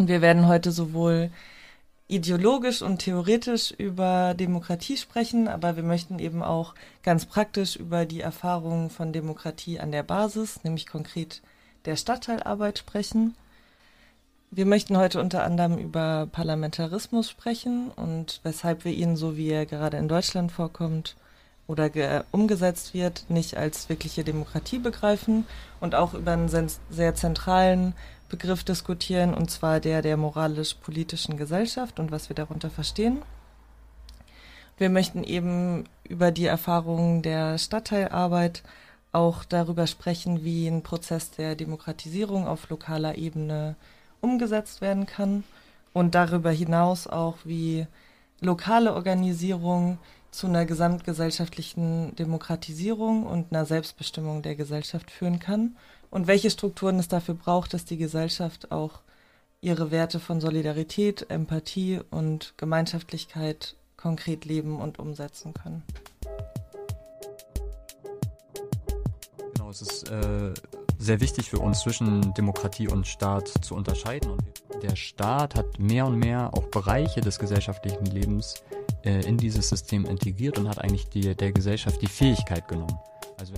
Und wir werden heute sowohl ideologisch und theoretisch über Demokratie sprechen, aber wir möchten eben auch ganz praktisch über die Erfahrungen von Demokratie an der Basis, nämlich konkret der Stadtteilarbeit sprechen. Wir möchten heute unter anderem über Parlamentarismus sprechen und weshalb wir ihn, so wie er gerade in Deutschland vorkommt oder umgesetzt wird, nicht als wirkliche Demokratie begreifen und auch über einen sehr zentralen Begriff diskutieren, und zwar der der moralisch-politischen Gesellschaft und was wir darunter verstehen. Wir möchten eben über die Erfahrungen der Stadtteilarbeit auch darüber sprechen, wie ein Prozess der Demokratisierung auf lokaler Ebene umgesetzt werden kann und darüber hinaus auch, wie lokale Organisierung zu einer gesamtgesellschaftlichen Demokratisierung und einer Selbstbestimmung der Gesellschaft führen kann und welche Strukturen es dafür braucht, dass die Gesellschaft auch ihre Werte von Solidarität, Empathie und Gemeinschaftlichkeit konkret leben und umsetzen können. Genau, es ist äh, sehr wichtig für uns zwischen Demokratie und Staat zu unterscheiden. Und der Staat hat mehr und mehr auch Bereiche des gesellschaftlichen Lebens in dieses System integriert und hat eigentlich die, der Gesellschaft die Fähigkeit genommen. Also